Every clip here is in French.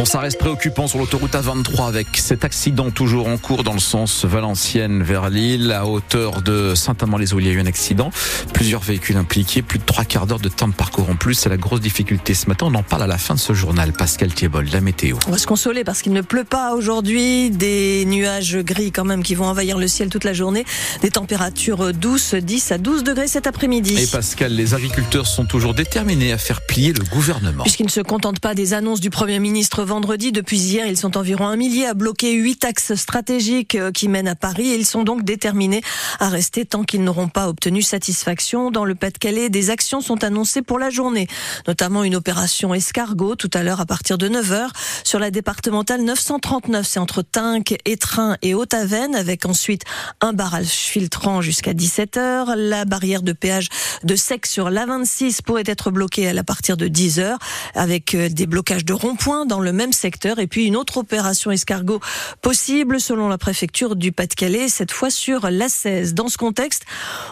Bon, ça reste préoccupant sur l'autoroute A23 avec cet accident toujours en cours dans le sens Valenciennes vers Lille. À hauteur de Saint-Amand-les-Eaux, il y a eu un accident. Plusieurs véhicules impliqués, plus de trois quarts d'heure de temps de parcours en plus. C'est la grosse difficulté ce matin. On en parle à la fin de ce journal. Pascal Thiebol, la météo. On va se consoler parce qu'il ne pleut pas aujourd'hui. Des nuages gris quand même qui vont envahir le ciel toute la journée. Des températures douces, 10 à 12 degrés cet après-midi. Et Pascal, les agriculteurs sont toujours déterminés à faire plier le gouvernement. Puisqu'ils ne se contentent pas des annonces du Premier ministre vendredi. Depuis hier, ils sont environ un millier à bloquer huit axes stratégiques euh, qui mènent à Paris et ils sont donc déterminés à rester tant qu'ils n'auront pas obtenu satisfaction. Dans le Pas-de-Calais, des actions sont annoncées pour la journée, notamment une opération escargot tout à l'heure à partir de 9h sur la départementale 939. C'est entre Tinques, Étrin et Haute-Avenne avec ensuite un barrage filtrant jusqu'à 17h. La barrière de péage de Sec sur l'A26 pourrait être bloquée à partir de 10h avec euh, des blocages de ronds-points dans le même secteur et puis une autre opération escargot possible selon la préfecture du Pas-de-Calais, cette fois sur l'A16. Dans ce contexte,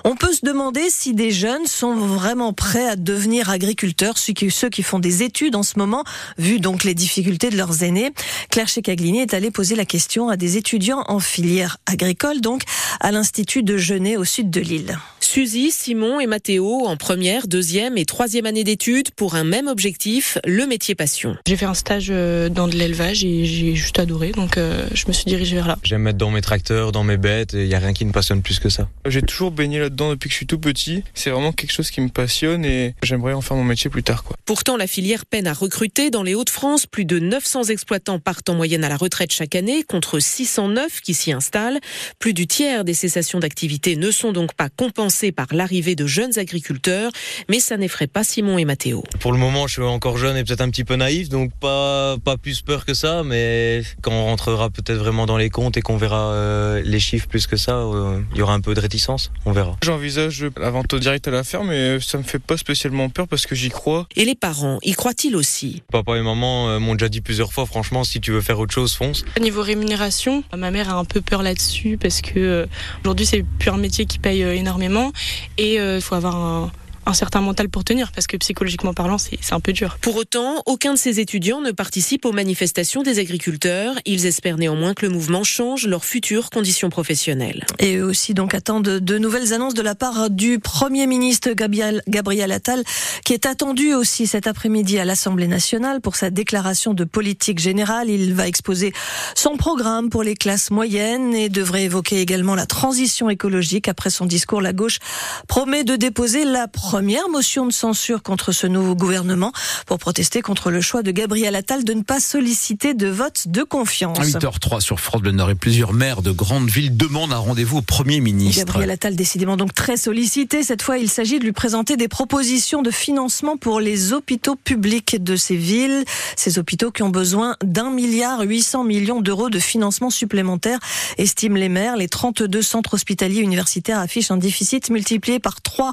on peut se demander si des jeunes sont vraiment prêts à devenir agriculteurs, ceux qui, ceux qui font des études en ce moment, vu donc les difficultés de leurs aînés. Claire Checaglini est allée poser la question à des étudiants en filière agricole, donc à l'Institut de Genet au sud de l'île. Suzy, Simon et Mathéo en première, deuxième et troisième année d'études pour un même objectif, le métier passion. J'ai fait un stage euh, dans de l'élevage et j'ai juste adoré, donc euh, je me suis dirigée vers là. J'aime mettre dans mes tracteurs, dans mes bêtes, et il n'y a rien qui me passionne plus que ça. J'ai toujours baigné là-dedans depuis que je suis tout petit. C'est vraiment quelque chose qui me passionne et j'aimerais en faire mon métier plus tard. Quoi. Pourtant, la filière peine à recruter dans les Hauts-de-France. Plus de 900 exploitants partent en moyenne à la retraite chaque année, contre 609 qui s'y installent. Plus du tiers des cessations d'activité ne sont donc pas compensées par l'arrivée de jeunes agriculteurs, mais ça n'effraie pas Simon et Mathéo. Pour le moment, je suis encore jeune et peut-être un petit peu naïf, donc pas, pas plus peur que ça, mais quand on rentrera peut-être vraiment dans les comptes et qu'on verra euh, les chiffres plus que ça, euh, il y aura un peu de réticence, on verra. J'envisage la vente directe à la ferme, mais ça me fait pas spécialement peur parce que j'y crois. Et les parents, y croient-ils aussi? Papa et maman euh, m'ont déjà dit plusieurs fois, franchement, si tu veux faire autre chose, fonce. Au niveau rémunération, ma mère a un peu peur là-dessus parce que aujourd'hui c'est plus un métier qui paye énormément et il faut avoir un, un certain mental pour tenir, parce que psychologiquement parlant, c'est un peu dur. Pour autant, aucun de ces étudiants ne participe aux manifestations des agriculteurs. Ils espèrent néanmoins que le mouvement change leurs futures conditions professionnelles. Et eux aussi donc attendent de nouvelles annonces de la part du Premier ministre Gabriel, Gabriel Attal, qui est attendu aussi cet après-midi à l'Assemblée nationale pour sa déclaration de politique générale. Il va exposer son programme pour les classes moyennes et devrait évoquer également la transition écologique. Après son discours, la gauche promet de déposer la première première motion de censure contre ce nouveau gouvernement pour protester contre le choix de Gabriel Attal de ne pas solliciter de vote de confiance. À 8h03 sur France Bleu Nord et plusieurs maires de grandes villes demandent un rendez-vous au Premier ministre. Gabriel Attal décidément donc très sollicité. Cette fois, il s'agit de lui présenter des propositions de financement pour les hôpitaux publics de ces villes. Ces hôpitaux qui ont besoin d'un milliard 800 millions d'euros de financement supplémentaire, estiment les maires. Les 32 centres hospitaliers universitaires affichent un déficit multiplié par 3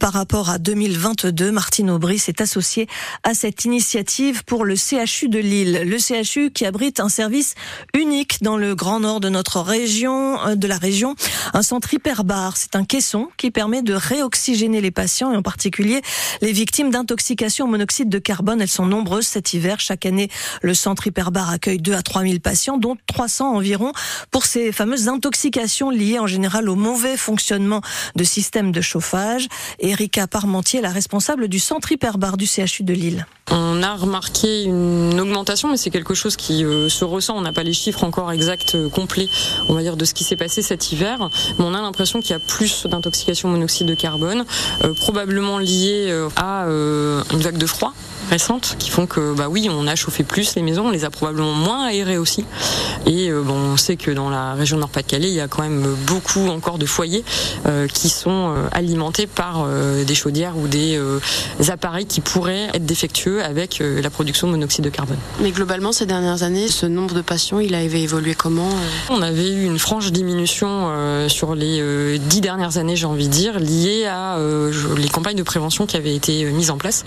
par rapport à 2022. Martine Aubry s'est associée à cette initiative pour le CHU de Lille. Le CHU qui abrite un service unique dans le grand nord de notre région, euh, de la région. Un centre hyperbare. C'est un caisson qui permet de réoxygéner les patients et en particulier les victimes d'intoxication au monoxyde de carbone. Elles sont nombreuses cet hiver. Chaque année, le centre hyperbare accueille 2 à 3 000 patients, dont 300 environ pour ces fameuses intoxications liées en général au mauvais fonctionnement de systèmes de chauffage. Erika Parmentier, la responsable du centre hyperbar du CHU de Lille. On a remarqué une augmentation, mais c'est quelque chose qui euh, se ressent. On n'a pas les chiffres encore exacts, euh, complets, on va dire, de ce qui s'est passé cet hiver. Mais on a l'impression qu'il y a plus d'intoxication monoxyde de carbone, euh, probablement liée à une vague de froid récentes qui font que bah oui, on a chauffé plus les maisons, on les a probablement moins aérées aussi. Et bon, on sait que dans la région Nord-Pas-de-Calais, il y a quand même beaucoup encore de foyers qui sont alimentés par des chaudières ou des appareils qui pourraient être défectueux avec la production de monoxyde de carbone. Mais globalement, ces dernières années, ce nombre de patients, il avait évolué comment On avait eu une franche diminution sur les dix dernières années, j'ai envie de dire, liée à les campagnes de prévention qui avaient été mises en place.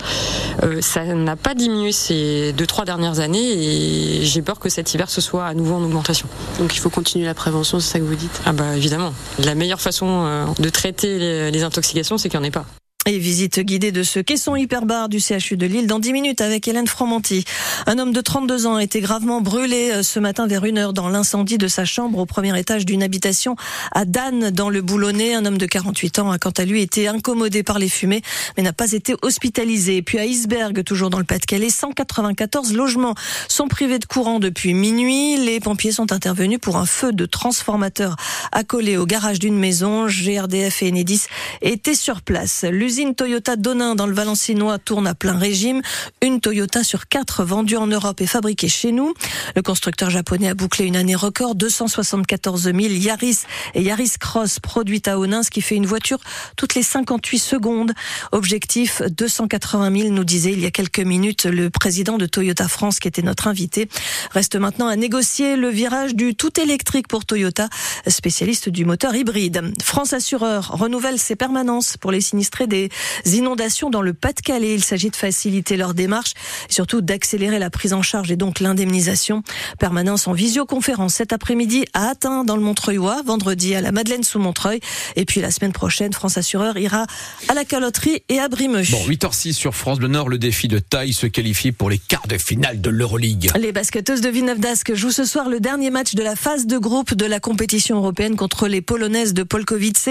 ça n'a pas diminué ces deux, trois dernières années et j'ai peur que cet hiver ce soit à nouveau en augmentation. Donc il faut continuer la prévention, c'est ça que vous dites? Ah bah évidemment. La meilleure façon de traiter les intoxications, c'est qu'il n'y en ait pas. Et visite guidée de ce caisson hyperbar du CHU de Lille dans 10 minutes avec Hélène Fromanti. Un homme de 32 ans a été gravement brûlé euh, ce matin vers une heure dans l'incendie de sa chambre au premier étage d'une habitation à Dan dans le Boulonnais. Un homme de 48 ans a quant à lui été incommodé par les fumées mais n'a pas été hospitalisé. Et puis à Isberg, toujours dans le Pas-de-Calais, 194 logements sont privés de courant depuis minuit. Les pompiers sont intervenus pour un feu de transformateur accolé au garage d'une maison. GRDF et Enedis étaient sur place. Toyota Donin dans le Valenciennois tourne à plein régime. Une Toyota sur quatre vendue en Europe et fabriquée chez nous. Le constructeur japonais a bouclé une année record, 274 000 Yaris et Yaris Cross produites à Onin, ce qui fait une voiture toutes les 58 secondes. Objectif 280 000, nous disait il y a quelques minutes le président de Toyota France qui était notre invité. Reste maintenant à négocier le virage du tout électrique pour Toyota, spécialiste du moteur hybride. France Assureur renouvelle ses permanences pour les sinistrés des inondations dans le Pas-de-Calais. Il s'agit de faciliter leur démarche et surtout d'accélérer la prise en charge et donc l'indemnisation. Permanence en visioconférence cet après-midi à Atin dans le Montreuilois, vendredi à la Madeleine sous Montreuil et puis la semaine prochaine France Assureur ira à la caloterie et à Brimeux. Bon, 8h06 sur France Bleu Nord, le défi de taille se qualifie pour les quarts de finale de l'Euroleague. Les basketteuses de Villeneuve d'Ascq jouent ce soir le dernier match de la phase de groupe de la compétition européenne contre les Polonaises de Polkowice.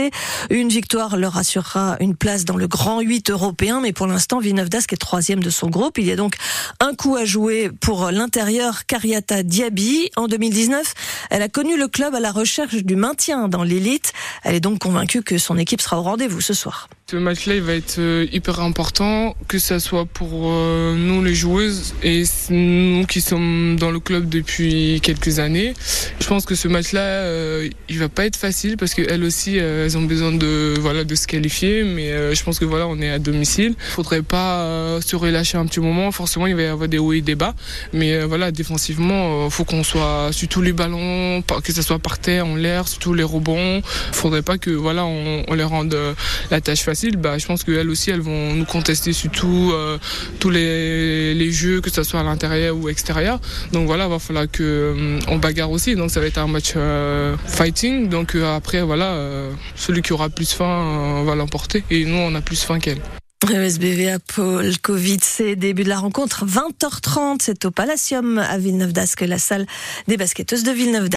Une victoire leur assurera une place dans le grand 8 européen, mais pour l'instant, Villeneuve d'Ascq est troisième de son groupe. Il y a donc un coup à jouer pour l'intérieur Kariata Diaby. En 2019, elle a connu le club à la recherche du maintien dans l'élite. Elle est donc convaincue que son équipe sera au rendez-vous ce soir. Ce match-là, il va être euh, hyper important, que ce soit pour euh, nous les joueuses et nous qui sommes dans le club depuis quelques années. Je pense que ce match-là, euh, il va pas être facile parce qu'elles aussi, elles ont besoin de voilà de se qualifier, mais je pense que voilà, on est à domicile. Faudrait pas se relâcher un petit moment. Forcément, il va y avoir des hauts et des bas, mais voilà, défensivement, faut qu'on soit sur tous les ballons, que ce soit par terre, en l'air, sur tous les rebonds. Faudrait pas que voilà, on, on les rende la tâche facile bah, je pense qu'elles aussi, elles vont nous contester sur euh, tous les, jeux, que ce soit à l'intérieur ou extérieur. Donc voilà, il va falloir euh, on bagarre aussi. Donc ça va être un match euh, fighting. Donc après, voilà, celui qui aura plus faim va l'emporter. Et nous, on plus faim qu'elle. ESBV Paul Covid, c'est début de la rencontre 20h30, c'est au Palacium à Villeneuve d'Ascq, la salle des basketteuses de Villeneuve d'Ascq.